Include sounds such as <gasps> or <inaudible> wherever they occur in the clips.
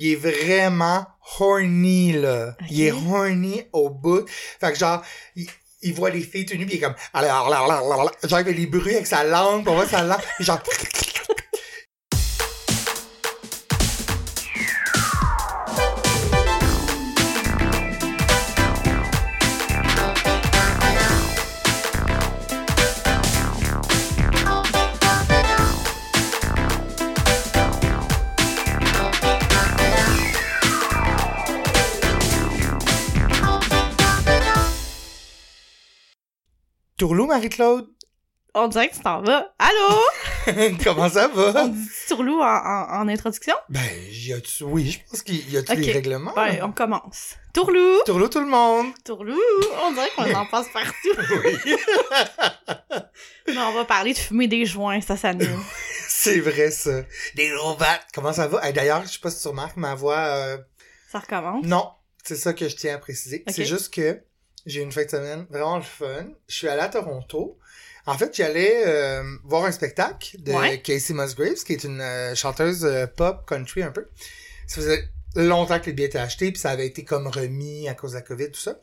il est vraiment horny, là. Il est horny au bout. Fait que genre, il, il voit les filles tenues, puis il est comme, alors, alors, alors, alors, genre, il fait des bruits avec sa langue, on voit sa langue, puis genre, Tourlou, Marie-Claude? On dirait que tu t'en vas. Allô? <laughs> Comment ça On va? dit Tourlou en, en, en introduction? Ben, y a-tu, oui, je pense qu'il y a-tu Ok. les règlements? Ben, on commence. Tourlou! Tourlou, tout le monde! Tourlou! On dirait qu'on en passe partout. <laughs> Oui. <laughs> Mais on va parler de fumer des joints, ça s'annule. C'est vrai, ça. Des gros battes. Comment ça va? Hey, D'ailleurs, je sais pas si tu remarques ma voix, euh, Ça recommence. Non, c'est ça que je tiens à préciser. C'est juste que j'ai eu une fin de semaine vraiment le fun. Je suis allé à Toronto. En fait, j'allais euh, voir un spectacle de Ouais. Casey Musgraves, qui est une euh, chanteuse euh, pop country un peu. Ça faisait longtemps que les billets étaient achetés, puis ça avait été comme remis à cause de la COVID, tout ça.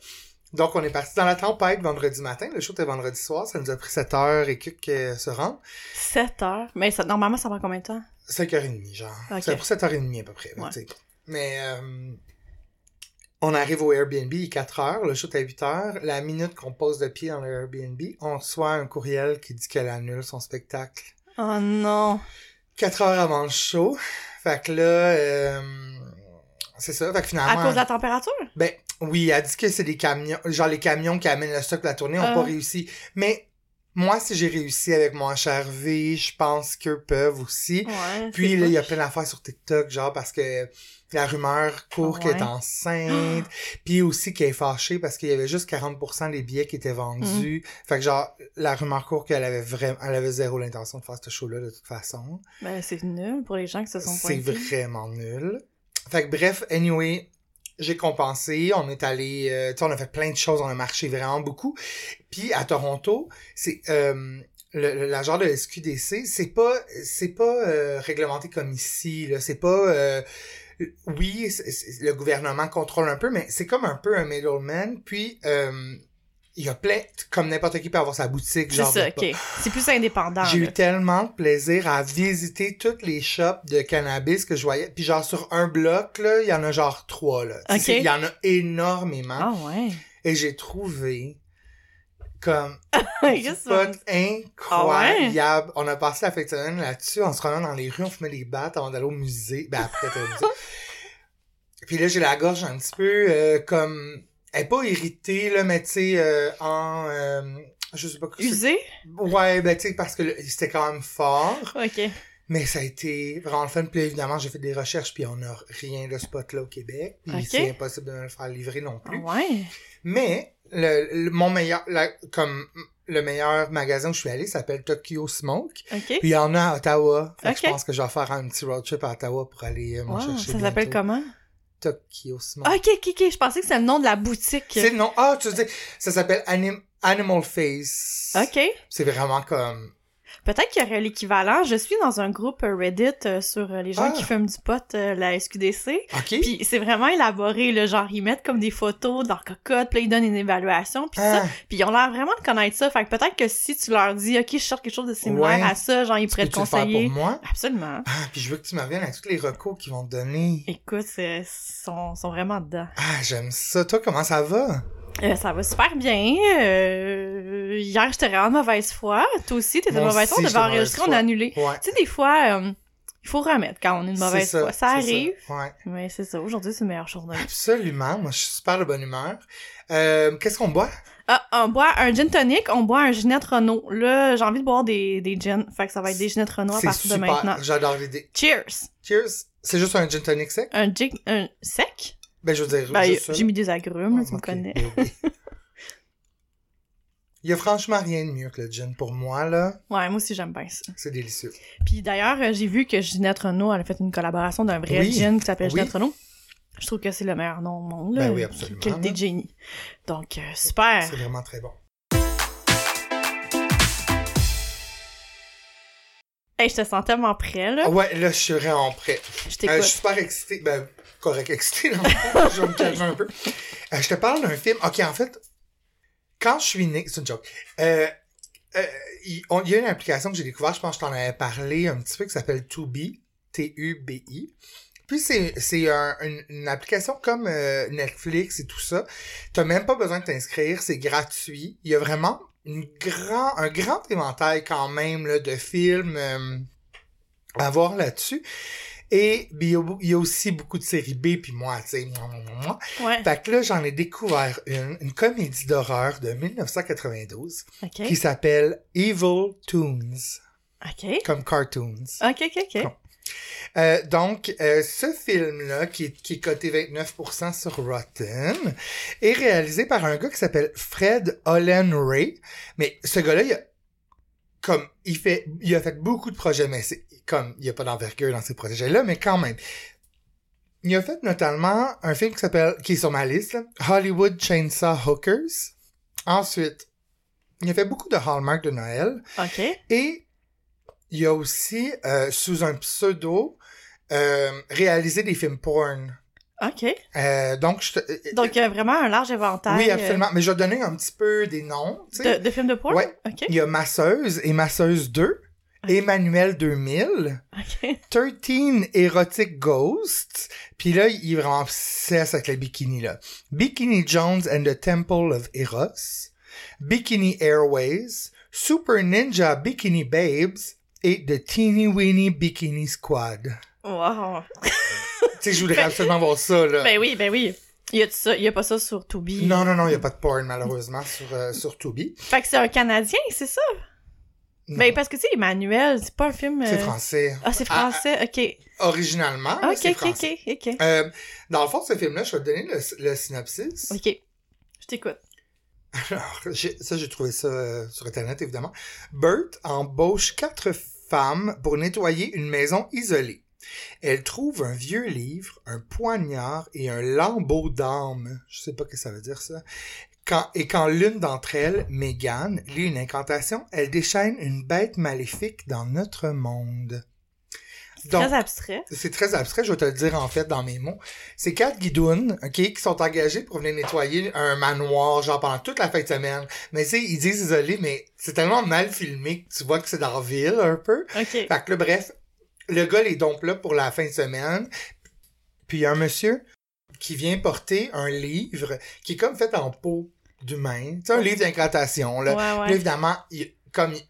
Donc, on est parti dans la tempête vendredi matin. Le show était vendredi soir. Ça nous a pris 7 heures et quelques se rendre. 7 heures? Mais ça, normalement, ça prend combien de temps? 5h30, genre. Ça a pris 7h30 à peu près. Ouais. Mais euh, on arrive au Airbnb, il est 4h, le shoot à 8h. La minute qu'on pose le pied dans le Airbnb, on reçoit un courriel qui dit qu'elle annule son spectacle. Oh non. 4 heures avant le show. Fait que là, euh, c'est ça. Fait que À finalement... cause de la température? Ben oui, elle dit que c'est des camions, genre les camions qui amènent le stock de la tournée ont Ah. pas réussi. Mais moi, si j'ai réussi avec mon HRV, je pense qu'eux peuvent aussi. Ouais. Puis là, il y a plein d'affaires sur TikTok, genre parce que la rumeur court Ah qu'elle est enceinte, <gasps> puis aussi qu'elle est fâchée parce qu'il y avait juste 40% des billets qui étaient vendus. Mm. Fait que genre, la rumeur court qu'elle avait vraiment, elle avait zéro l'intention de faire ce show-là de toute façon. Ben, c'est nul pour les gens qui se sont C'est vraiment nul. Fait que bref, anyway, j'ai compensé. On est allé, euh, on a fait plein de choses, on a marché vraiment beaucoup. Puis à Toronto, c'est euh, le, genre de SQDC, c'est pas, c'est pas euh, réglementé comme ici. Là, c'est pas. euh, oui, le gouvernement contrôle un peu, mais c'est comme un peu un middleman. Puis euh, il y a plein, comme n'importe qui peut avoir sa boutique. C'est genre ça, ok. C'est plus indépendant. j'ai eu tellement de plaisir à visiter toutes les shops de cannabis que je voyais. Puis genre sur un bloc, là, il y en a genre trois, là. Tu sais, Ok. Il y en a énormément. Ah ouais. Et j'ai trouvé comme <laughs> du Qu'est-ce que pot ça- incroyable. On a passé la semaine là-dessus. On se promenait dans les rues, on fumait des battes avant d'aller au musée. Ben après, t'as. <laughs> Puis là, j'ai la gorge un petit peu euh, comme... Elle est pas irritée, là, mais tu sais, euh, en... euh, je sais pas... c'est- Usé? Ouais, ben tu sais, parce que c'était quand même fort. Ok. Mais ça a été vraiment le fun. Puis là, évidemment, j'ai fait des recherches, puis on n'a rien de ce spot-là au Québec. Puis Ok. c'est impossible de me le faire livrer non plus. ouais. Mais le, le- mon meilleur, la- comme le meilleur magasin où je suis allé s'appelle Tokyo Smoke. Ok. Puis il y en a à Ottawa. Fait que je pense que je vais faire un petit road trip à Ottawa pour aller euh, m'en Wow, chercher. ça s'appelle comment? Tokyo Smoke. Ok, ok, ok. Je pensais que c'était le nom de la boutique. C'est le nom. Ah, tu sais, ça s'appelle Anim- Animal Face. Ok. C'est vraiment comme. Peut-être qu'il y aurait l'équivalent. Je suis dans un groupe Reddit euh, sur euh, les gens Ah. qui fument du pot, euh, la SQDC. Puis c'est vraiment élaboré, le genre ils mettent comme des photos dans le cocotte, puis ils donnent une évaluation, puis Ah. ça. Puis ils ont l'air vraiment de connaître ça. Fait que peut-être que si tu leur dis, ok, je cherche quelque chose de similaire Ouais. à ça, genre ils pourraient te Peux-tu le faire conseiller. pour moi? Absolument. Ah, puis je veux que tu me reviennes à tous les recours qu'ils vont te donner. Écoute, c'est- sont, sont vraiment dedans. Ah, j'aime ça. Toi, comment ça va? Euh, ça va super bien. Euh, hier, j'étais vraiment de mauvaise foi. Toi aussi, t'étais de mauvaise foi. On devait enregistrer, on a annulé. Ouais. Tu sais, des fois, euh, il faut remettre quand on est de mauvaise foi. Ça arrive. Ouais. Mais c'est ça. Aujourd'hui, c'est une meilleure journée. Absolument. Moi, je suis super de bonne humeur. Euh, qu'est-ce qu'on boit? Ah, on boit un gin tonic, on boit un Ginette Renault. Là, j'ai envie de boire des, des gins. Fait que ça va être des Ginette Renault à partir de maintenant. J'adore l'idée. Cheers! Cheers. C'est juste un gin tonic sec? Un gin... Un sec? Ben, je veux dire, Ben, j'ai mis des agrumes, là, tu me Ok, connais. ben. <laughs> Il y a franchement rien de mieux que le gin pour moi, là. Ouais, moi aussi, j'aime bien ça. C'est délicieux. Puis d'ailleurs, euh, j'ai vu que Ginette Renault, elle a fait une collaboration d'un vrai Oui. gin qui s'appelle Oui. Ginette Renault. Je trouve que c'est le meilleur nom au monde. Là. Ben oui, absolument, Qualité de génie. Donc, euh, super. C'est vraiment très bon. Hey, je te sens tellement prêt, là. Ah ouais, là, je suis vraiment prêt. Je Euh, t'écoute. je suis super excité. Ben, correct, excité, fond. je me calmer un peu. Euh, je te parle d'un film. Ok, en fait, quand je suis né, c'est une joke. Euh, euh, il y a une application que j'ai découverte, je pense que je t'en avais parlé un petit peu, qui s'appelle Tubi. T-U-B-I. Puis c'est, c'est un- une, application comme euh, Netflix et tout ça. T'as même pas besoin de t'inscrire, c'est gratuit. Il y a vraiment une grand, un grand éventail quand même là, de films à voir là-dessus. Et il y a y aussi beaucoup de séries B, puis moi, tu sais, moi, moi, moi, moi. Ouais. Fait que là, j'en ai découvert une, une comédie d'horreur de 1992 OK. qui s'appelle Evil Toons, OK. comme cartoons. OK, OK, OK. Bon. Euh, donc, euh, ce film-là, qui est, qui est coté 29% sur Rotten, est réalisé par un gars qui s'appelle Fred Olin Ray. Mais ce gars-là, il a, comme, il fait, il a fait beaucoup de projets, mais c'est comme, il n'y a pas d'envergure dans ces projets-là, mais quand même. Il a fait notamment un film qui s'appelle, qui est sur ma liste, là, Hollywood Chainsaw Hookers. Ensuite, il a fait beaucoup de Hallmark de Noël. OK. Et il a aussi, euh, sous un pseudo, euh, réalisé des films porn. OK. Euh, donc, je te- Donc, il y a vraiment un large éventail oui, absolument. Mais je vais donner un petit peu des noms. de, de films de porn? Ouais. OK. Il y a Masseuse et Masseuse 2, Emmanuel 2000, OK. 13 Erotic Ghosts, puis là, il est vraiment obsessé avec les bikinis, là. Bikini Jones and the Temple of Eros, Bikini Airways, Super Ninja Bikini Babes et The Teeny Weeny Bikini Squad. Wow. tu sais, je voudrais absolument voir ça, là. Ben oui, ben oui. Il y a, ça, il y a pas ça sur Tubi? Non, non, non, il n'y a pas de porn, malheureusement, sur, euh, sur Tubi. Fait que c'est un Canadien, c'est ça? Ben parce que tu sais, Emmanuel, c'est pas un film... c'est euh, français. Ah, c'est français, ok. Originalement, là, Ok, c'est ok, français. ok, ok. Euh, dans le fond, ce film-là, je vais te donner le, le synopsis. Ok. Je t'écoute. <laughs> Alors, ça, j'ai trouvé ça euh, sur Internet, évidemment. Bert embauche quatre femmes pour nettoyer une maison isolée. Elle trouve un vieux livre, un poignard et un lambeau d'âme. Je sais pas ce que ça veut dire, ça. Quand, et quand l'une d'entre elles, Megan, lit une incantation, elle déchaîne une bête maléfique dans notre monde. Donc, Très abstrait. c'est très abstrait, je vais te le dire en fait dans mes mots. C'est quatre guidounes, ok, qui sont engagés pour venir nettoyer un manoir, genre pendant toute la fin de semaine. Mais tu sais, ils disent isolé, mais c'est tellement mal filmé que tu vois que c'est dans la ville un peu. Ok. Fait que là, bref, le gars les dompe là pour la fin de semaine. Puis il y a un monsieur qui vient porter un livre qui est comme fait en peau d'humain. Sais, un livre d'incantation, là. Ouais, Puis là, ouais. évidemment, il- comme il-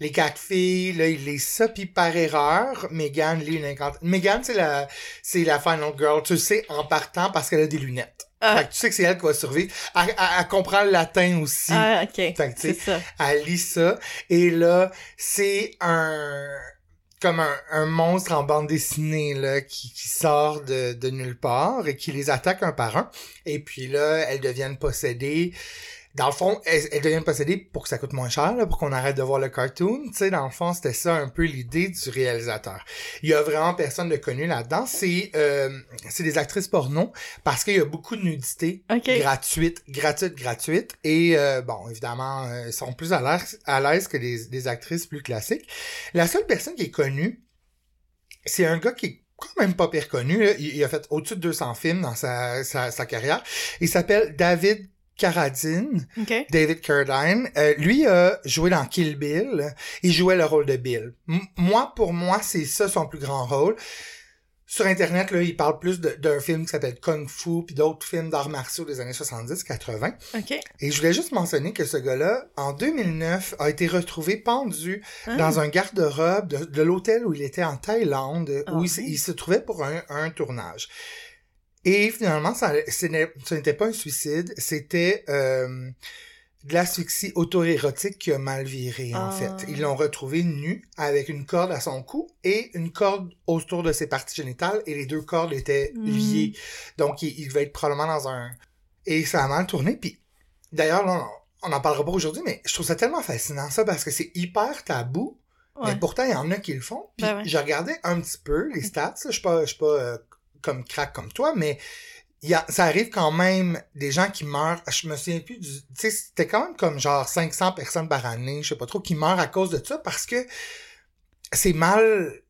les quatre filles, là, il lit ça, puis par erreur, Megan lit une incantation. Megan, c'est la, c'est la final girl, tu le sais, en partant parce qu'elle a des lunettes. Ah. Fait que tu sais que c'est elle qui va survivre. Elle, elle- elle comprend le latin aussi. Ah, ok. Fait que, tu sais, C'est ça. Elle lit ça. Et là, c'est un, comme un, un monstre en bande dessinée, là, qui, qui sort de, de nulle part et qui les attaque un par un. Et puis là, elles deviennent possédées. Dans le fond, elles, elles deviennent possédées pour que ça coûte moins cher, là, pour qu'on arrête de voir le cartoon. Tu sais, dans le fond, c'était ça un peu l'idée du réalisateur. Il y a vraiment personne de connu là-dedans. C'est, euh, c'est des actrices porno parce qu'il y a beaucoup de nudité Ok. gratuite, gratuite, gratuite. Et euh, bon, évidemment, euh, ils sont plus à l'aise, à l'aise que des, des actrices plus classiques. La seule personne qui est connue, c'est un gars qui est quand même pas pire connu. là. Il, il a fait au-dessus de 200 films dans sa, sa, sa carrière. Il s'appelle David Carradine. Ok. David Carradine. Euh, lui a joué dans Kill Bill. Il jouait le rôle de Bill. M- moi, pour moi, c'est ça son plus grand rôle. Sur Internet, là, il parle plus d'un film qui s'appelle Kung Fu, puis d'autres films d'arts martiaux des années 70-80. Ok. Et je voulais juste mentionner que ce gars-là, en 2009, a été retrouvé pendu Ah. dans un garde-robe de, de l'hôtel où il était en Thaïlande, Ah où il, oui. se- il se trouvait pour un, un tournage. Et finalement, ça, ce n'était pas un suicide, c'était euh, de l'asphyxie auto-érotique qui a mal viré, en Ah. fait. Ils l'ont retrouvé nu, avec une corde à son cou et une corde autour de ses parties génitales, et les deux cordes étaient Mm. liées. Donc, il, il devait être probablement dans un... Et ça a mal tourné, puis d'ailleurs, on n'en parlera pas aujourd'hui, mais je trouve ça tellement fascinant, ça, parce que c'est hyper tabou, Ouais. mais pourtant, il y en a qui le font. Puis Ben ouais. j'ai regardé un petit peu les stats. Je suis pas, je suis pas euh, comme crack comme toi, mais y a, ça arrive quand même des gens qui meurent. Je me souviens plus du. Tu sais, c'était quand même comme genre 500 personnes par année, je sais pas trop, qui meurent à cause de ça parce que c'est mal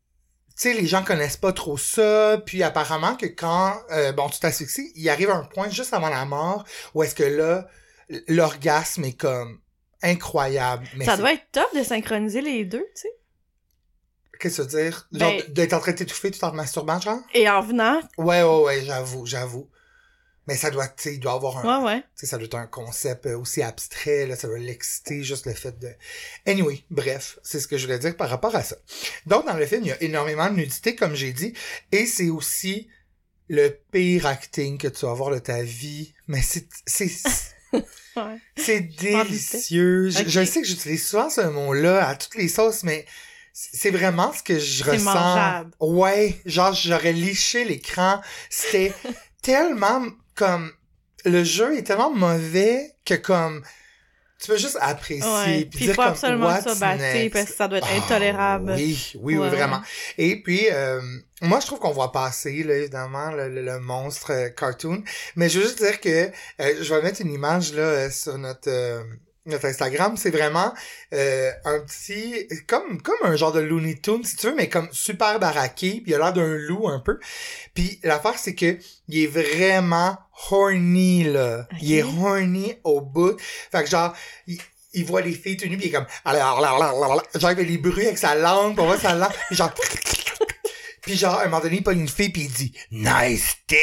tu sais, les gens connaissent pas trop ça, puis apparemment que quand, euh, bon, tu t'asphyxies, il arrive un point juste avant la mort où est-ce que là, l'orgasme est comme incroyable. Mais ça doit être top de synchroniser les deux, tu sais. Qu'est-ce que ça veut dire? Genre, Ben- d'être en train de t'étouffer tout en te masturbant, genre? Et en venant, Ouais, ouais, ouais, j'avoue, j'avoue. Mais ça doit, tu sais, il doit avoir un, ouais, ouais. tu sais, ça doit être un concept euh, aussi abstrait, là, ça doit l'exciter, juste le fait de... Anyway, bref, c'est ce que je voulais dire par rapport à ça. Donc, dans le film, il y a énormément de nudité, comme j'ai dit, et c'est aussi le pire acting que tu vas voir de ta vie, mais c'est, c'est, <laughs> Ouais. délicieux. Je, Ok. je sais que j'utilise souvent ce mot-là à toutes les sauces, mais c'est vraiment ce que je ressens. mangeable. Ouais, genre j'aurais liché l'écran. C'était <laughs> tellement comme le jeu est tellement mauvais que comme tu peux juste apprécier Ouais. puis dire il faut comme absolument what's ça battre next? parce que ça doit être Ah, intolérable. oui, oui, oui, Ouais, vraiment. Et puis, euh, moi, je trouve qu'on voit passer, là, évidemment, le, le- le monstre euh, cartoon. Mais je veux juste dire que euh, je vais mettre une image là euh, sur notre euh, notre Instagram. C'est vraiment euh, un petit, comme comme un genre de Looney Tunes, si tu veux, mais comme super baraqué. Puis il a l'air d'un loup un peu. Puis l'affaire, c'est que il est vraiment horny là. Il est horny au bout. Fait que genre, il, il voit les filles tout nues, puis il est comme... Genre, il fait les bruits avec sa langue, pour voir sa langue, puis genre... <laughs> Puis genre, à un moment donné, il pogne une fille, puis il dit « Nice tits! »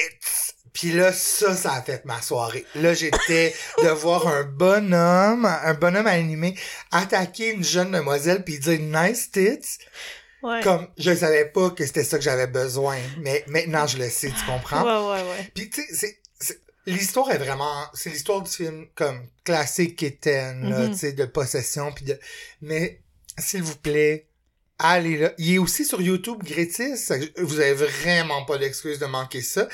Puis là, ça, ça a fait ma soirée. Là, j'étais de voir un bonhomme, un bonhomme animé, attaquer une jeune demoiselle, puis dire « Nice tits! » Ouais. Comme, je savais pas que c'était ça que j'avais besoin. Mais maintenant, je le sais, tu comprends? Ouais, ouais, ouais. Puis tu sais, c'est- c'est- l'histoire est vraiment, c'est l'histoire du film comme classique Kitten, Mhm. tu sais, de possession puis de, mais s'il vous plaît, allez là. Il est aussi sur YouTube Grétis. Ça- Vous avez vraiment pas d'excuse de manquer ça.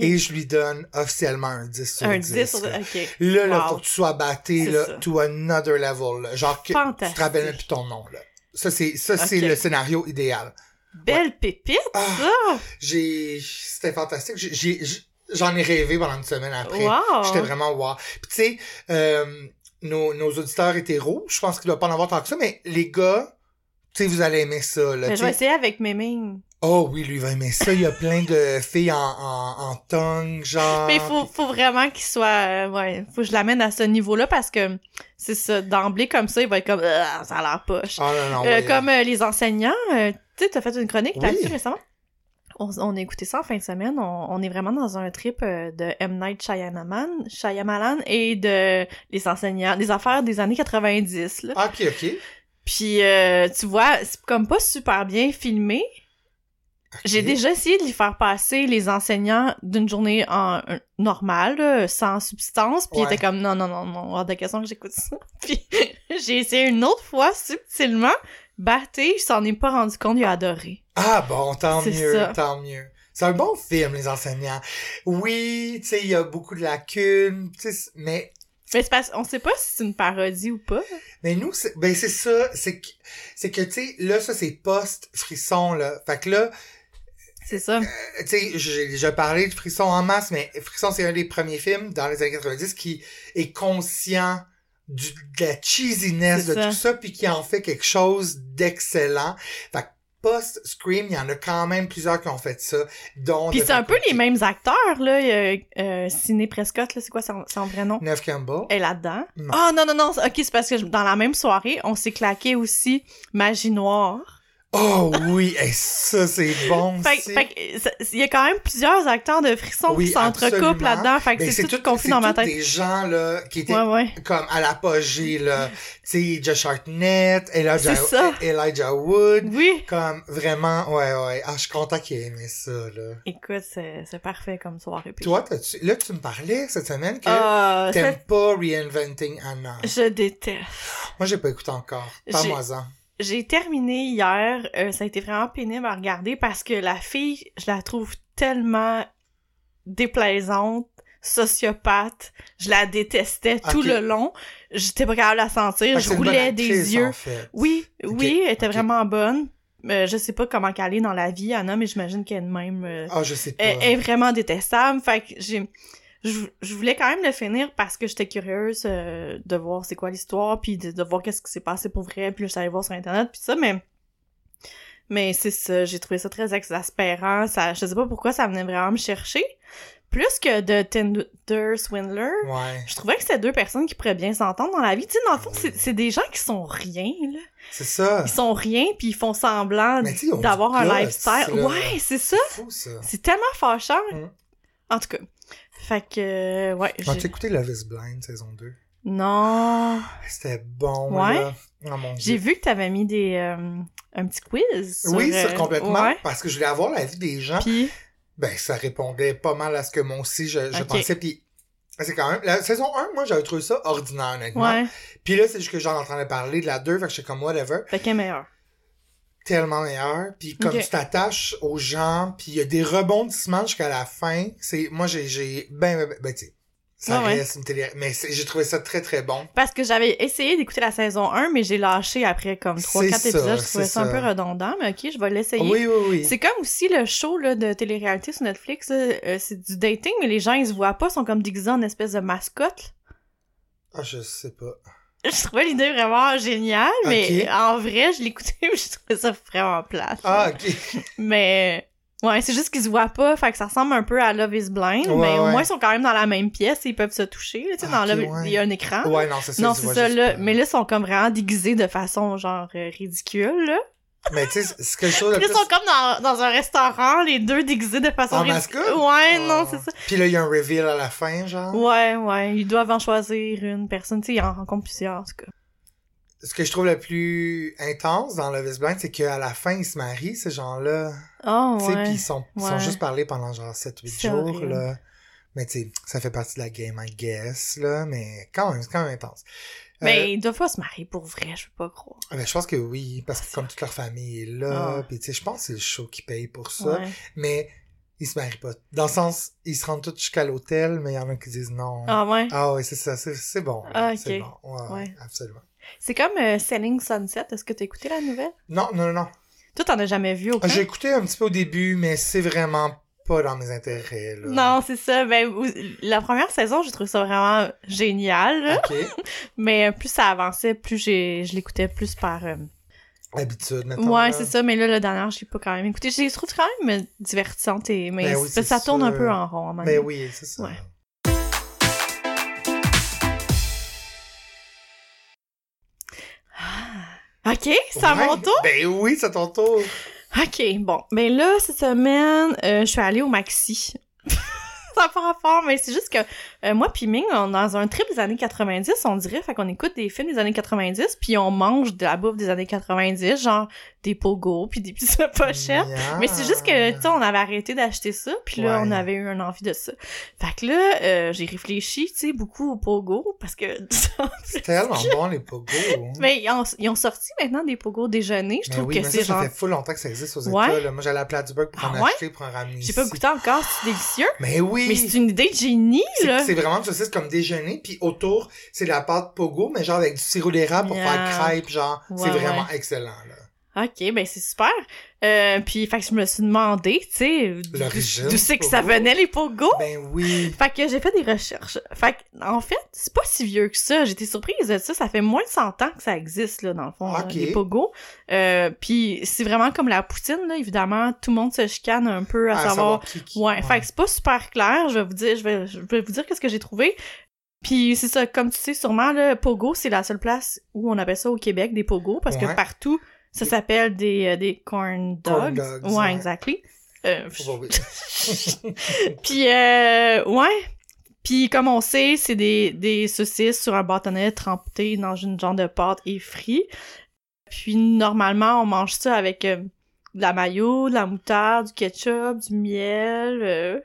Et je lui donne officiellement un 10 sur Un 10. 10 sur là. OK. Là, là, Wow. faut que tu sois batté, là, ça. to another level, là. Genre que tu Fantastique. te rappelles même plus ton nom, là. Ça, c'est, ça, c'est le scénario idéal. Belle pépite, Ah. ça! J'ai, c'était fantastique. J'ai- j'en ai rêvé pendant une semaine après. Wow! J'étais vraiment wow. Puis tu sais, euh, nos, nos auditeurs hétéros, je pense qu'il doit pas en avoir tant que ça, mais les gars, sais, vous allez aimer ça, là. Mais tu je vais essayer avec Méming. Oh oui, lui il va aimer ça. Il y a plein de filles en, en, en tongue, genre. Mais il faut, faut vraiment qu'il soit... euh, ouais, faut que je l'amène à ce niveau-là parce que c'est ça, d'emblée comme ça, il va être comme... Ah, ça a l'air poche. Oh non, non, Euh, ouais. comme euh, les enseignants, tu sais, t'as fait une chronique Oui. là-dessus récemment? On, on a écouté ça en fin de semaine. On, on est vraiment dans un trip de M. Night Shyamalan, Shyamalan et de les enseignants, des affaires des années 90. Là. Ok, ok. Puis, euh, tu vois, c'est comme pas super bien filmé. J'ai déjà essayé de lui faire passer les enseignants d'une journée en euh, normale, là, sans substance, puis il Ouais. était comme non non non non, hors de question que j'écoute ça. <laughs> Puis j'ai essayé une autre fois subtilement, batté, il s'en est pas rendu compte, il a adoré. Ah bon, tant mieux, ça. tant mieux. C'est un bon film, les enseignants. Oui, tu sais, il y a beaucoup de lacunes, mais Mais parce on sait pas si c'est une parodie ou pas. Mais nous, c'est, ben c'est ça, c'est que, c'est que, tu sais, là, ça, c'est post-frisson, là. Fait que là, C'est ça. euh, tu sais, j'ai déjà parlé de Frisson en masse, mais Frisson, c'est un des premiers films dans les années 90 qui est conscient du, de la cheesiness C'est de ça. tout ça, puis qui en fait quelque chose d'excellent. Fait que post-Scream, il y en a quand même plusieurs qui ont fait ça, dont... Puis c'est un peu les mêmes acteurs là, euh, euh, Ciné Prescott là, c'est quoi son, son vrai nom? Neve Campbell. est là-dedans. Non. Ah non, non, non, ok, c'est parce que dans la même soirée, on s'est claqué aussi Magie Noire. Oh oui, et ça, c'est bon il y a quand même plusieurs acteurs de frisson Oui, qui s'entrecoupent là-dedans. Fait que c'est tout, tout- confus dans ma tête. des gens, là, qui étaient Ouais, ouais. comme à l'apogée, là. <laughs> tu sais, Josh Hartnett, Elijah. Elijah Wood. Oui. Comme vraiment, ouais, ouais. Ah, je suis content qu'il ait aimé ça, là. Écoute, c'est c'est parfait comme soirée. Puis- Toi, t'as-tu- là, tu me parlais cette semaine que Ah, t'aimes pas Reinventing Anna. je déteste. Moi, j'ai pas écouté encore. J'ai- Parle-moi-en. J'ai terminé hier. euh, ça a été vraiment pénible à regarder parce que la fille, je la trouve tellement déplaisante, sociopathe. Je la détestais tout le long. J'étais pas capable de la sentir. Je roulais actrice, des yeux. en fait. Oui, oui, elle était vraiment bonne. Euh, je sais pas comment qu'elle est dans la vie, Anna, mais j'imagine qu'elle est de même. euh, Ah, je sais pas. est vraiment détestable. Fait que j'ai. Je, je voulais quand même le finir parce que j'étais curieuse euh, de voir c'est quoi l'histoire, puis de, de voir qu'est-ce qui s'est passé pour vrai, puis je suis allée voir sur internet, puis ça, mais Mais c'est ça, j'ai trouvé ça très exaspérant. Ça, je sais pas pourquoi ça venait vraiment me chercher. Plus que de Tinder Swindler, Ouais. je trouvais que c'était deux personnes qui pourraient bien s'entendre dans la vie. Tu sais, dans le fond, c'est c'est des gens qui sont rien, là. C'est ça. Ils sont rien, puis ils font semblant d'avoir un lifestyle. Ouais, c'est ça. C'est fou, ça. C'est tellement fâchant. Mm. En tout cas. Fait que, euh, ouais. J'ai- écouté Love is Blind, saison 2? Non. C'était bon, Ouais? là. Oh mon J'ai vu que t'avais mis des, euh, un petit quiz. Sur, Oui, euh, sur complètement. Ouais. Parce que je voulais avoir l'avis des gens. Puis, Ben, ça répondait pas mal à ce que moi aussi, je, pensais. Puis, c'est quand même... La saison 1, moi, j'avais trouvé ça ordinaire, honnêtement. ouais. Puis là, c'est juste que j'en entendais parler de la 2, fait que j'étais comme whatever. Fait qu'elle est meilleure. Tellement meilleur. Puis comme tu t'attaches aux gens, puis il y a des rebondissements jusqu'à la fin. C'est Moi, j'ai... j'ai Ben, ben, ben, ben, tu sais, ça ouais. reste une télé... Mais j'ai trouvé ça très, très bon. Parce que j'avais essayé d'écouter la saison 1, mais j'ai lâché après comme 3-4 C'est ça, épisodes. Je trouvais ça un peu redondant, mais ok, je vais l'essayer. Oui, oui, oui. C'est comme aussi le show là, de télé-réalité sur Netflix. euh, c'est du dating, mais les gens, ils se voient pas, ils sont comme déguisés en espèce de mascotte. Ah, je sais pas. <laughs> Je trouvais l'idée vraiment géniale, mais en vrai, je l'écoutais <laughs> je trouvais ça vraiment plate. Ah, ok. <laughs> Mais ouais, c'est juste qu'ils se voient pas, fait que ça ressemble un peu à Love is Blind, Ouais, mais au ouais. moins ils sont quand même dans la même pièce et ils peuvent se toucher. Tu sais, dans Ok, Love, ouais. il y a un écran. Ouais, non, c'est ça. non, c'est ça, là. Mais là, ils sont comme vraiment déguisés de façon, genre, euh, ridicule, là. Mais tu sais, ce que je trouve là, plus... ils sont comme dans, dans un restaurant, les deux déguisés de façon En? Ouais, non, Oh. c'est ça. Puis là, il y a un reveal à la fin, genre. Ouais, ouais, ils doivent en choisir une personne. Tu sais, ils en rencontrent plusieurs, en tout cas. Ce que je trouve le plus intense dans Love is Blind, c'est qu'à la fin, ils se marient, ces gens-là. Oh, Tu sais, ouais. puis ils sont, ils sont juste parlés pendant genre 7-8 C'est jours, horrible. là. Mais tu sais, ça fait partie de la game, I guess, là. Mais quand même, c'est quand même intense. Mais ils doivent pas se marier pour vrai, je peux pas croire. ben, je pense que oui, parce que comme toute leur famille est là, Ah. puis tu sais, je pense que c'est le show qui paye pour ça. Ouais. Mais ils se marient pas. Dans le sens, ils se rendent tous jusqu'à l'hôtel, mais il y en a qui disent non. Ah ouais? Ah oui, c'est ça, c'est bon. Ah, ok. C'est bon. Ouais, ouais, Ouais. absolument. C'est comme euh, Selling Sunset. Est-ce que t'as écouté la nouvelle? Non, non, non. Toi, t'en as jamais vu aucun? J'ai écouté un petit peu au début, mais c'est vraiment pas dans mes intérêts, là. Non, c'est ça. Ben, la première saison, j'ai trouvé ça vraiment génial. <laughs> Mais euh, plus ça avançait, plus j'ai, je l'écoutais plus par... euh, Habitude, maintenant. Ouais, c'est ça. Mais là, le dernier, j'ai pas quand même écouté. Je les trouve quand même euh, divertissantes. Et... Mais Ben oui, ça tourne un peu en rond. Mais donné. oui, c'est ça. Ouais. OK, c'est à Ouais. mon tour? Ben oui, c'est à ton tour. OK, bon. Ben là, cette semaine, euh, je suis allée au Maxi. <laughs> ça n'a pas rapport, mais c'est juste que euh, moi puis Ming, on est dans un trip des années 90, on dirait, fait qu'on écoute des films des années 90, puis on mange de la bouffe des années 90, genre des pogos, puis des pizzas pochettes. Yeah. Mais c'est juste que, tu sais, on avait arrêté d'acheter ça, puis là, Ouais. on avait eu une envie de ça. Fait que là, euh, j'ai réfléchi, tu sais, beaucoup au pogo, parce que... <laughs> C'est tellement <laughs> bon, les pogos. hein. mais ils ont, ils ont sorti maintenant des pogos déjeuner, je Mais trouve oui, que c'est ça, ça genre... fait full longtemps que ça existe aux. Ouais. là. Moi, j'allais à Plattsburgh pour Ah en ouais? acheter, pour en ramener J'ai pas goûté encore, c'est délicieux. Mais oui! Mais c'est une idée de génie, là. c'est vraiment du saucisse comme déjeuner, puis autour, c'est de la pâte pogo, mais genre avec du sirop d'érable pour Yeah. faire crêpe, genre. C'est vraiment excellent, là. Ok, ben c'est super. Euh, puis, fait que je me suis demandé, tu sais, d'où c'est que ça venait les pogos? Ben oui! Fait que j'ai fait des recherches. Fait que, en fait, c'est pas si vieux que ça. J'étais surprise de ça. Ça fait moins de 100 ans que ça existe, là, dans le fond, Ok. euh, les pogos. Euh, puis c'est vraiment comme la poutine, là. Évidemment, tout le monde se chicane un peu à, À savoir... qui, qui- Ouais, fait que c'est pas super clair. Je vais vous dire, je vais, je vais vous dire qu'est-ce que j'ai trouvé. Puis c'est ça, comme tu sais sûrement, le pogo, c'est la seule place où on appelle ça au Québec des pogos, parce que Ouais. partout, ça s'appelle des, euh, des corn dogs. Corn dogs, ouais, ouais. exactly. Euh, <laughs> puis, euh, ouais. Puis, comme on sait, c'est des, des saucisses sur un bâtonnet trempé dans une genre de pâte et frit. Puis, normalement, on mange ça avec euh, de la mayo, de la moutarde, du ketchup, du miel. Euh...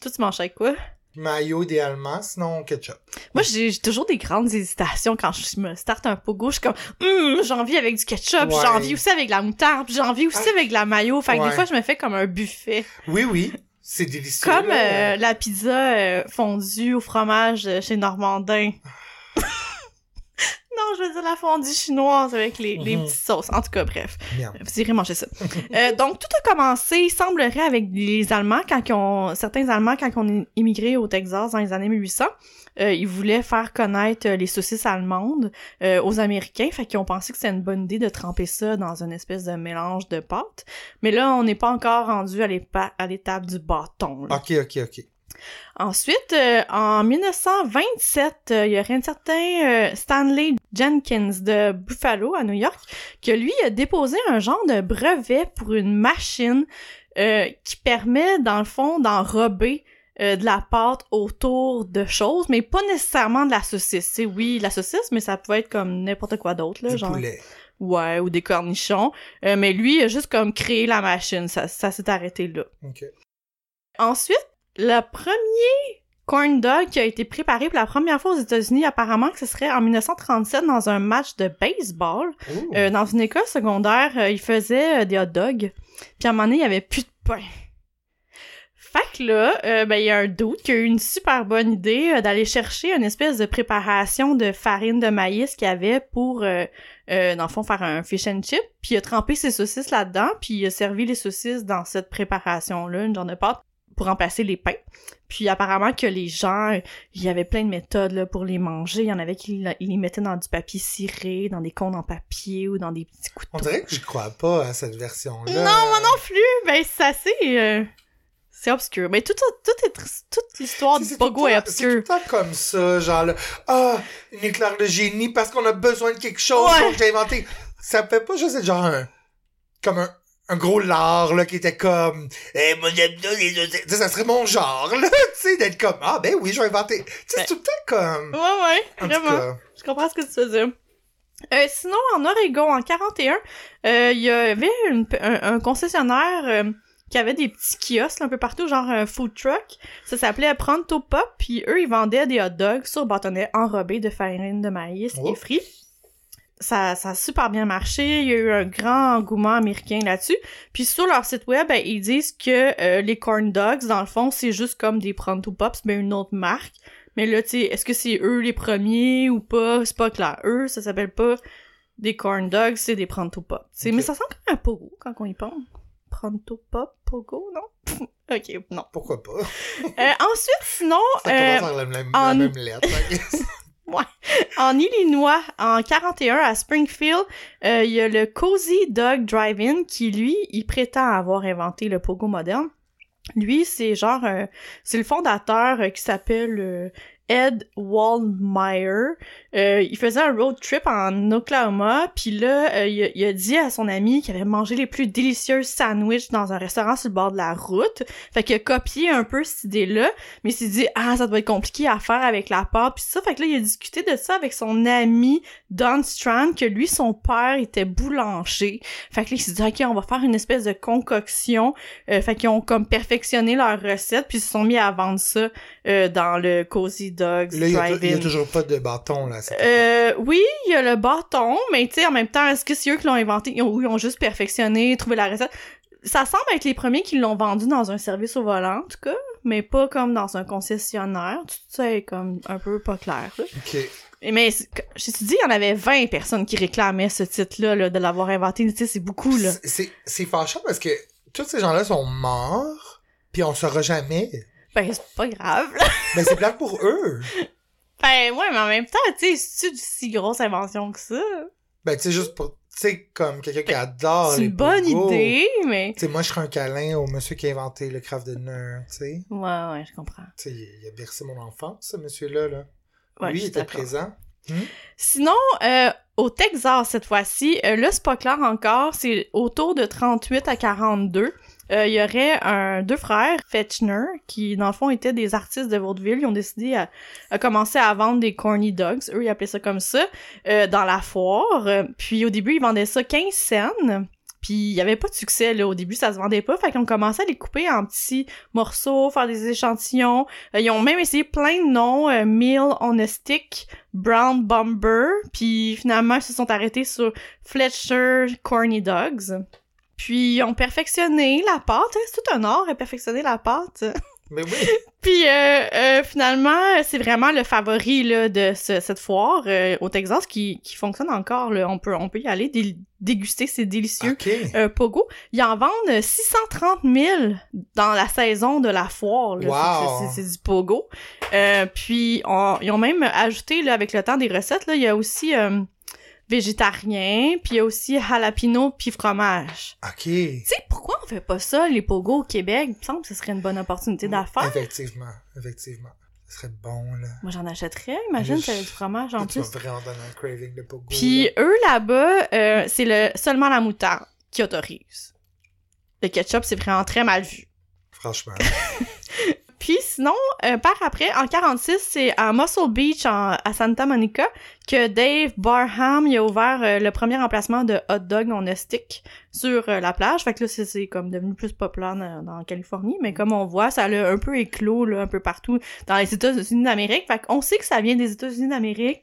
Toi, tu manges avec quoi? Mayo idéalement, sinon ketchup. Moi, j'ai j'ai toujours des grandes hésitations quand je me starte un pogo. Je suis comme, Hum, j'ai envie avec du ketchup, j'ai Ouais. envie aussi avec de la moutarde, j'ai envie aussi Ah. avec de la mayo. Fait que Ouais. des fois, je me fais comme un buffet. Oui, oui. C'est délicieux. Comme euh, la pizza euh, fondue au fromage chez Normandin. Non, je veux dire la fondue chinoise avec les, les Mhm. petites sauces. En tout cas, bref. Bien. Vous irez manger ça. <laughs> Euh, donc, tout a commencé, il semblerait, avec les Allemands, quand ils ont, certains Allemands, quand ils ont immigré au Texas dans les années 1800, euh, ils voulaient faire connaître euh, les saucisses allemandes euh, aux Américains, fait qu'ils ont pensé que c'était une bonne idée de tremper ça dans une espèce de mélange de pâtes. Mais là, on n'est pas encore rendu à l'étape du bâton. là. Ok, ok, ok. Ensuite, euh, en 1927, euh, il y aurait un certain euh, Stanley Jenkins de Buffalo, à New York, que lui a déposé un genre de brevet pour une machine qui permet, dans le fond, d'enrober de la pâte autour de choses, mais pas nécessairement de la saucisse. C'est oui, la saucisse, mais ça pouvait être comme n'importe quoi d'autre, là, Du genre poulet. ouais, ou des cornichons. Mais lui, il a juste comme créé la machine. Ça, ça s'est arrêté là. Ensuite, le premier corn dog qui a été préparé pour la première fois aux États-Unis, apparemment que ce serait en 1937 dans un match de baseball. Ouh. Euh, dans une école secondaire, euh, ils faisaient euh, des hot dogs. Puis à un moment donné, il y avait plus de pain. Fait que là, euh, ben, il y a un doute qui a eu une super bonne idée euh, d'aller chercher une espèce de préparation de farine de maïs qu'il y avait pour, euh, euh, dans le fond, faire un fish and chip. Puis il a trempé ses saucisses là-dedans, puis il a servi les saucisses dans cette préparation-là, une genre de pâte, pour remplacer les pains. Puis apparemment que les gens, il y avait plein de méthodes là, pour les manger. Il y en avait qui ils les mettaient dans du papier ciré, dans des cônes en papier ou dans des petits couteaux. On dirait que je crois pas à cette version-là. Non, moi non plus! Ben, c'est assez... euh, c'est obscur. Mais tout, tout, tout est... Toute l'histoire C'est- du c'est pogo est C'est tout obscure. le temps comme ça, genre, là, ah, une éclair de génie parce qu'on a besoin de quelque chose Ouais. donc j'ai inventé. Ça fait pas juste être genre un, comme un, un gros lard, là, qui était comme, eh, moi, j'aime ça, les ça serait mon genre, là, <laughs> tu sais, d'être comme, ah, ben oui, je vais inventer. Tu sais, Ben- c'est tout le temps comme, Ouais, ouais, en vraiment. Je comprends ce que tu veux dire. Euh, sinon, en Oregon, en 41, euh, il y avait une- un, un concessionnaire euh, qui avait des petits kiosques un peu partout, genre un food truck. Ça s'appelait Pronto Pop, puis eux, ils vendaient des hot dogs sur bâtonnet enrobés de farine de maïs Oh. et frits. Ça, ça a super bien marché, il y a eu un grand engouement américain là-dessus. Puis sur leur site web, ben, ils disent que euh, les corn dogs, dans le fond, c'est juste comme des Pronto Pops, mais une autre marque. Mais là, tu sais, est-ce que c'est eux les premiers ou pas? C'est pas clair. Eux, ça s'appelle pas des corn dogs, c'est des Pronto Pop. Tu sais, Ok. Mais ça sent comme un pogo quand on y pense. Pronto Pop, pogo, non? <laughs> ok, non. Pourquoi pas? Euh, ensuite, sinon, Ça euh, commence par la, la- en- la même lettre, <laughs> En Illinois, en 41, à Springfield, euh, il y a le Cozy Dog Drive-In qui, lui, il prétend avoir inventé le pogo moderne. Lui, c'est genre, euh, c'est le fondateur euh, qui s'appelle Ed Waldmeyer. Euh, il faisait un road trip en Oklahoma, puis là, euh, il, a, il a dit à son ami qu'il avait mangé les plus délicieux sandwichs dans un restaurant sur le bord de la route. Fait qu'il a copié un peu cette idée-là, mais il s'est dit ah ça doit être compliqué à faire avec la pâte puis ça. Fait que là, il a discuté de ça avec son ami Don Strand, que lui son père était boulanger. Fait que là, il s'est dit ok on va faire une espèce de concoction. Euh, fait qu'ils ont comme perfectionné leur recette puis ils se sont mis à vendre ça euh, dans le Cozy Dogs Là, il y, a, il toujours pas de bâton, là. Euh, oui, il y a le bâton, mais tu sais, en même temps, est-ce que c'est eux qui l'ont inventé? Ils ont, ils ont juste perfectionné, trouvé la recette. Ça semble être les premiers qui l'ont vendu dans un service au volant, en tout cas, mais pas comme dans un concessionnaire. Tout ça est comme un peu pas clair, là. Ok. Et Mais, je te dis, il y en avait 20 personnes qui réclamaient ce titre-là, là, de l'avoir inventé. Tu sais, c'est beaucoup, là. C'est- C'est c'est fâchant parce que tous ces gens-là sont morts, puis on saura jamais. Ben, c'est pas grave, là. <laughs> Ben, c'est plate pour eux. Ben, ouais, mais en même temps, tu sais, c'est une si grosse invention que ça? Ben, tu sais, juste pour, tu sais, comme quelqu'un qui adore c'est une bonne idée, mais... Tu sais, moi, je serais un câlin au monsieur qui a inventé le craft dinner, tu sais. Ouais, ouais, je comprends. Tu sais, il a bercé mon enfance, ce monsieur-là, là. Ouais, Lui, il était d'accord. Sinon, euh, au Texas, cette fois-ci, euh, là, clair encore, c'est autour de 38 à 42. Euh, Il y aurait deux frères, Fetchner, qui, dans le fond, étaient des artistes de vaudeville. Ils ont décidé à, à commencer à vendre des corny dogs. Eux, ils appelaient ça comme ça, euh, dans la foire. Puis, au début, ils vendaient ça 15 cents. Puis, il avait pas de succès, là. Au début, ça se vendait pas. Fait qu'ils ont commencé à les couper en petits morceaux, faire des échantillons. Euh, ils ont même essayé plein de noms. euh, Meal on Stick, Brown Bomber, puis finalement, ils se sont arrêtés sur Fletcher Corny Dogs. Puis, ils ont perfectionné la pâte. hein, C'est tout un art, à perfectionner la pâte. <laughs> Mais oui. <laughs> Puis euh, euh, finalement, c'est vraiment le favori là, de ce- cette foire euh, au Texas qui, qui fonctionne encore. Là. On, peut, on peut y aller dé- déguster ces délicieux OK. euh, pogo. Ils en vendent 630 000 dans la saison de la foire. Wow. C'est- du pogo. Euh, puis on- ils ont même ajouté là, avec le temps des recettes, là, il y a aussi euh, végétarien, puis il y a aussi jalapeno puis fromage. OK. Tu sais, pourquoi on fait pas ça, les pogos au Québec? Il me semble que ce serait une bonne opportunité d'affaires. Effectivement, effectivement. Ce serait bon, là. Moi, j'en achèterais. Imagine, a du fromage en tu plus. vas vraiment donner un craving de pogo. Puis eux, là-bas, euh, c'est le seulement la moutarde qui autorise. Le ketchup, c'est vraiment très mal vu. Franchement. <laughs> Puis sinon, euh, par après, en 46, c'est à Muscle Beach, en- à Santa Monica, que Dave Barham il a ouvert euh, le premier emplacement de hot dog on a stick sur euh, la plage. Fait que là, c'est- comme devenu plus populaire dans, la Californie. Mais comme on voit, ça a un peu éclos un peu partout dans les États-Unis d'Amérique. Fait qu'on sait que ça vient des États-Unis d'Amérique,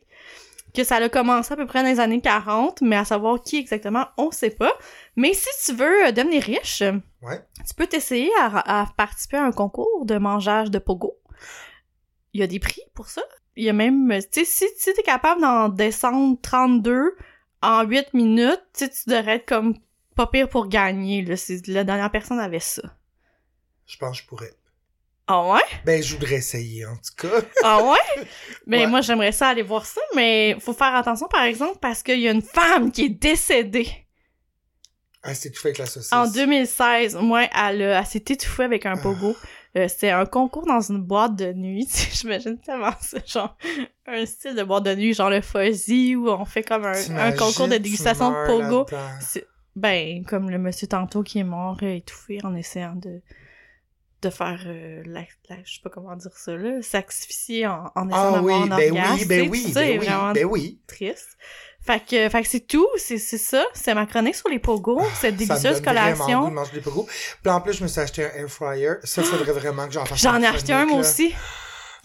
que ça a commencé à peu près dans les années 40, mais à savoir qui exactement, on sait pas. Mais si tu veux euh, devenir riche, Ouais. tu peux t'essayer à, à participer à un concours de mangeage de pogo. Il y a des prix pour ça. Il y a même, tu sais, si, si t'es capable d'en descendre 32 en 8 minutes, tu sais, tu devrais être comme pas pire pour gagner. Là. C'est- La dernière personne avait ça. Je pense que je pourrais. Ah ouais? Ben, je voudrais essayer, en tout cas. Ah ouais? Mais <laughs> Ouais. moi, j'aimerais ça aller voir ça, mais faut faire attention, par exemple, parce qu'il y a une femme qui est décédée. Ah, c'est tout fait avec la saucisse. En 2016, moi, elle, a- elle s'est étouffée avec un pogo. Euh, C'était un concours dans une boîte de nuit. <laughs> J'imagine tellement ça, genre un style de boîte de nuit, genre le fuzzy, où on fait comme un, un concours de dégustation de pogo. Ben, comme le monsieur tantôt qui est mort euh, étouffé en essayant de de faire euh, la, la- je sais pas comment dire ça là, s'asphyxier en, en essayant Ah oui, d'avoir un ben orgasme. oui, ben oui, ben oui, vraiment ben oui. triste. Fait que, fait que c'est tout, c'est c'est ça, c'est ma chronique sur les pogos, cette Ça me délicieuse le goût collation. de manger des pogos. Puis en plus, je me suis acheté un air fryer. Ça, faudrait vraiment que j'en fasse J'en ai acheté un moi là. aussi.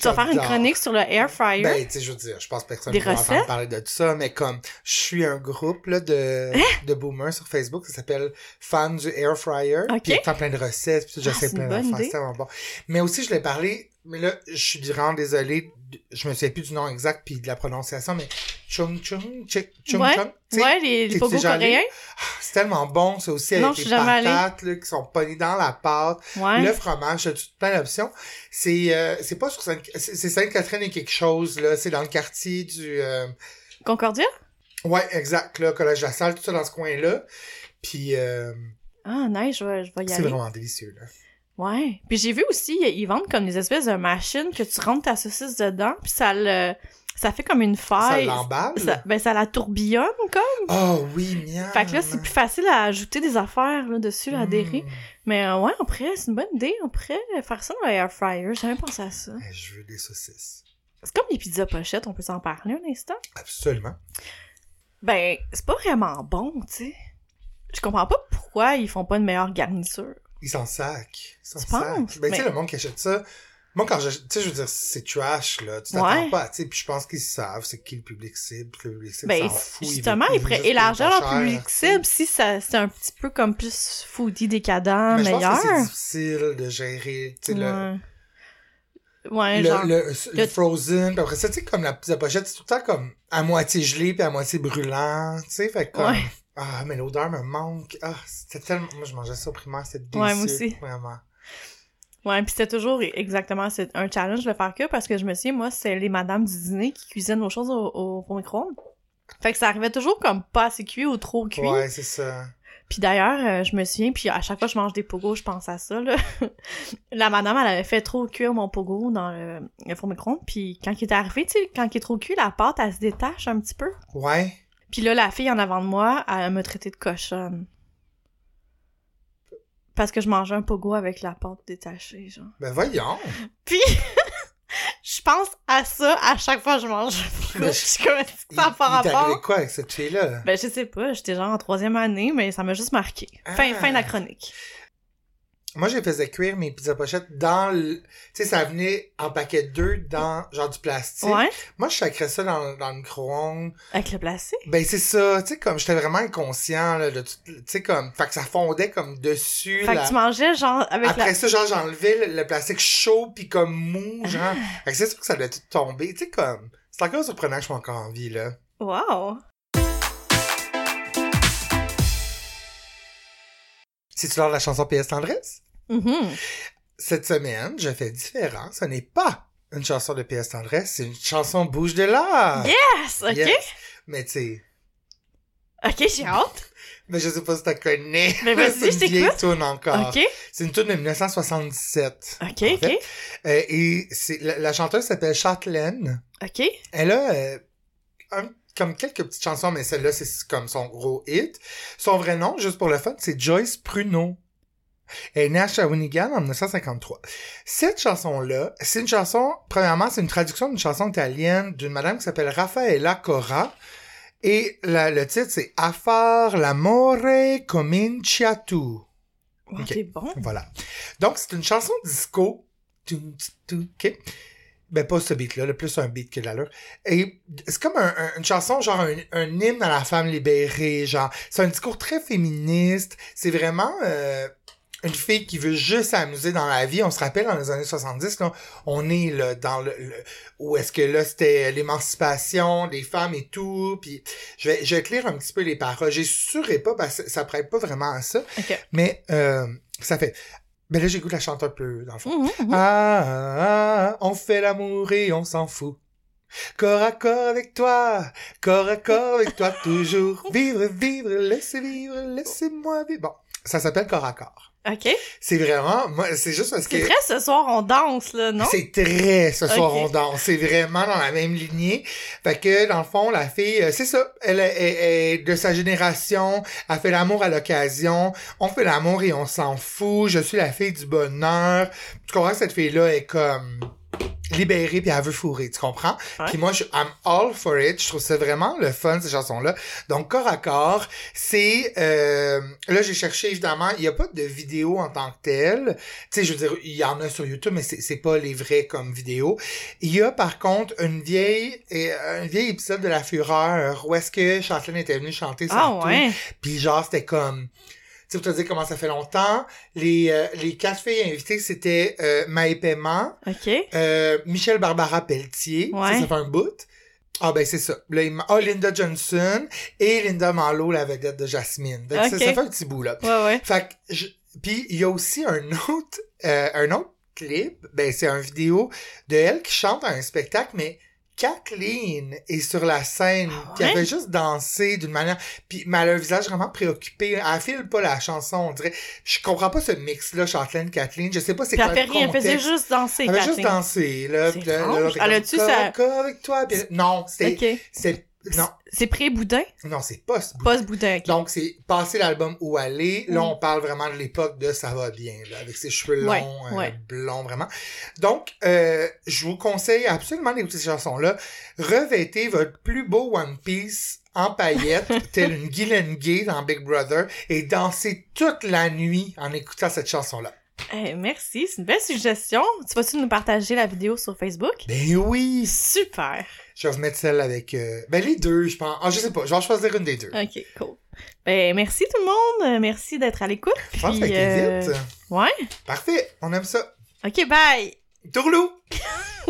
Tu vas faire une chronique sur le air fryer? Ben, tu sais, je veux dire, je pense que personne ne va entendre parler de tout ça, mais comme je suis un groupe là, de, de boomers sur Facebook, ça s'appelle Fans du Air Fryer. Hein? Ok. Puis il y a plein de recettes, puis Ah, j'essaie c'est plein d'affaires, c'est bon. Mais aussi, je l'ai parlé, mais là, je suis vraiment désolé, je me souviens plus du nom exact puis de la prononciation, mais Chung Chung, Chik- Chung Ouais, Chung, tu ouais, les, les pogos coréens? c'est tellement bon, c'est aussi Non, avec les patates là, qui sont pognées dans la pâte. Ouais. Le fromage, t'as tout- plein d'options. C'est euh, c'est pas sur Sainte c'est c'est Sainte-Catherine et quelque chose là, c'est dans le quartier du euh, Concordia? ouais, exact là, collège La Salle, tout ça dans ce coin-là. Puis euh, Ah, nice, je vais, je vais y c'est aller. vraiment délicieux là. Ouais. Puis j'ai vu aussi, ils vendent comme des espèces de machines que tu rentres ta saucisse dedans, puis ça le, ça fait comme une Ça faille. l'emballe? Ça- ben, ça la tourbillonne, comme. Oh oui, miam. Fait que là, c'est plus facile à ajouter des affaires, là, dessus, à adhérer. Mm. Mais euh, ouais, on pourrait, c'est une bonne idée, on pourrait faire ça dans l'air fryer. J'ai jamais pensé à ça. Eh, Je veux des saucisses. C'est comme les pizzas pochettes, on peut s'en parler un instant. Absolument. Ben, c'est pas vraiment bon, tu sais. Je comprends pas pourquoi ils font pas une meilleure garniture. Ils s'en sacent. Ils s'en sacent. Ben, tu sais, le monde qui achète ça, moi, quand je, tu sais, je veux dire, c'est trash, là. Tu t'attends Ouais. pas, tu sais, puis je pense qu'ils savent c'est qui le public cible, le public cible Ben, s'en fout. justement, ils pourraient élargir leur public cible si ça, c'est un petit peu comme plus foodie, décadent, Mais je pense meilleur. que c'est difficile de gérer, tu sais, le, Ouais. Le, genre. le, frozen, puis après ça, tu sais, comme la pizza pochette, c'est tout le temps comme à moitié gelé puis à moitié brûlant, tu sais, fait que comme, Ouais. ah, mais l'odeur me manque, ah, c'était tellement, moi, je mangeais ça au primaire, c'était délicieux. Ouais, moi aussi. Vraiment. Ouais, puis c'était toujours exactement c'est un challenge de faire que parce que je me souviens, moi, c'est les madames du dîner qui cuisinent nos choses au, au, au micro-ondes. Fait que ça arrivait toujours comme pas assez cuit ou trop cuit. Ouais, c'est ça. Puis d'ailleurs, euh, je me souviens, puis à chaque fois que je mange des pogos, je pense à ça, là. <laughs> la madame, elle avait fait trop cuire mon pogo dans le, le four micro-ondes, puis quand il est arrivé, tu sais, quand il est trop cuit, la pâte, elle se détache un petit peu. Ouais. Puis là, la fille en avant de moi, elle me traitait de cochonne. Parce que je mangeais un pogo avec la pâte détachée, genre. Ben voyons. Puis, <laughs> je pense à ça à chaque fois que je mange un pogo. Je suis comme, est-ce que ça arrivé rapport? quoi avec cette fille-là? Ben, je sais pas, j'étais genre en troisième année, mais ça m'a juste marqué. Fin, Ah. fin de la chronique. Moi, je faisais cuire mes pizzas pochettes dans le... Tu sais, ça venait en paquet de deux dans, genre, du plastique. Ouais. Moi, je sacrais ça dans, dans le micro-ondes. Avec le plastique? Ben, c'est ça. Tu sais, comme, j'étais vraiment inconscient, là, de tout- Tu sais, comme... Fait que ça fondait comme dessus, Fait que tu mangeais genre avec Après la. ça, genre, j'enlevais le, le plastique chaud pis comme mou, <laughs> genre. Ah. Fait que c'est sûr que ça doit tout tomber. Tu sais, comme... C'est encore surprenant que je sois encore en vie, là. Wow. C'est-tu l'heure de la chanson PS Tendresse? Mhm. Cette semaine, je fais différent. Ce n'est pas une chanson de PS Tendresse, c'est une chanson Bouge de là. Yes! Ok. Yes. Mais tu sais, Ok, j'ai hâte. <laughs> mais je sais pas si tu connais. <laughs> Mais vas-y, <laughs> c'est une vieille t'écoute. tune encore. Ok. C'est une tune de 1977. Ok, ok. fait. Euh, et c'est la, la chanteuse s'appelle Châtelaine. Ok. Elle a euh, un- comme quelques petites chansons, mais celle-là, c'est comme son gros hit. Son vrai nom, juste pour le fun, c'est Joyce Pruneau. Elle est née à Shawinigan en 1953. Cette chanson-là, c'est une chanson, premièrement, c'est une traduction d'une chanson italienne d'une madame qui s'appelle Raffaella Cora. Et la- le titre, c'est Affar l'amore comincia tu. Oh, bon. Voilà. Donc, c'est une chanson disco. Tum, tum, tum, OK. Ben, pas ce beat-là, le plus un beat que l'allure. Et c'est comme un- un- une chanson, genre un, un hymne à la femme libérée, genre. C'est un discours très féministe. C'est vraiment euh, une fille qui veut juste s'amuser dans la vie. On se rappelle, dans les années 70, là, on est là, dans le... le- où est-ce que là, c'était l'émancipation des femmes et tout. Puis je vais, je vais te lire un petit peu les paroles. J'ai surerai pas parce que ça prête pas vraiment à ça. Ok. Mais euh, ça fait. Ben là, j'écoute la chanter un peu, dans le fond. Mhm, mhm. Ah, ah, ah, on fait l'amour et on s'en fout. Corps à corps avec toi, corps à corps avec toi toujours. <laughs> Vivre, vivre, laissez vivre, laissez-moi vivre. Bon, ça s'appelle corps à corps. Ok. C'est vraiment, moi, c'est juste parce que C'est très ce soir, on danse, là, non? c'est très ce soir on danse. C'est vraiment dans la même lignée. Fait que dans le fond, la fille, euh, c'est ça. Elle est, est- est de sa génération. Elle fait l'amour à l'occasion. On fait l'amour et on s'en fout. Je suis la fille du bonheur. Tu comprends que cette fille-là est comme libérée puis elle veut fourrer, tu comprends? Puis moi, je, I'm all for it. Je trouve ça vraiment le fun, ces chansons-là. Donc, corps à corps, c'est... euh, là, j'ai cherché, évidemment, il n'y a pas de vidéo en tant que telle. Tu sais, je veux dire, il y en a sur YouTube, mais c'est c'est pas les vrais comme vidéo. Il y a, par contre, une vieille... et un vieil épisode de La Fureur où est-ce que Chanteline était venue chanter Ah ouais. Puis genre, c'était comme... Tu sais, pour te dire comment ça fait longtemps, les, euh, les quatre filles invitées, c'était euh, Maë Paiement, Ok. euh, Michel Barbara Pelletier, Ouais. ça, ça fait un bout. Ah ben c'est ça. Là, il ah, Linda Johnson et Linda Marlowe, la vedette de Jasmine. Ça fait un petit bout là. Ouais, ouais. Fait que je- puis il y a aussi un autre euh, un autre clip, ben c'est un vidéo de elle qui chante à un spectacle mais Kathleen est sur la scène, Ah ouais? fait juste danser d'une manière, puis mais elle a un visage vraiment préoccupé, elle file pas la chanson, on dirait. Je comprends pas ce mix là, Chantelaine Kathleen, je sais pas c'est quoi elle fait le rien, elle faisait contexte. juste danser, Elle avait juste dansé, là. C'est là, étrange. là, là, Elle a-tu sa- corps avec toi? puis- Non, c'était, Ok. C'est, non, C'est pré-boudin? non, c'est pas ce bout. Pas ce boudin, ok. Donc, c'est passer l'album Où aller. Là, Mm. on parle vraiment de l'époque de Ça va bien, là, avec ses cheveux longs, Ouais, euh, ouais. blonds, vraiment. Donc, euh, je vous conseille absolument d'écouter ces chansons-là. Revêtez votre plus beau One Piece en paillettes, <laughs> tel une Guylaine Gay dans Big Brother, et dansez toute la nuit en écoutant cette chanson-là. Eh, merci, c'est une belle suggestion. Tu vas-tu nous partager la vidéo sur Facebook? Ben oui! Super! Je vais vous mettre celle avec... euh, Ben, les deux, je pense. Ah, je sais pas. Je vais en choisir une des deux. Ok, cool. Ben, merci tout le monde. Euh, Merci d'être à l'écoute. Je pense Puis, euh, vite. Ouais. Parfait. On aime ça. Ok, bye! Tourlou! <laughs>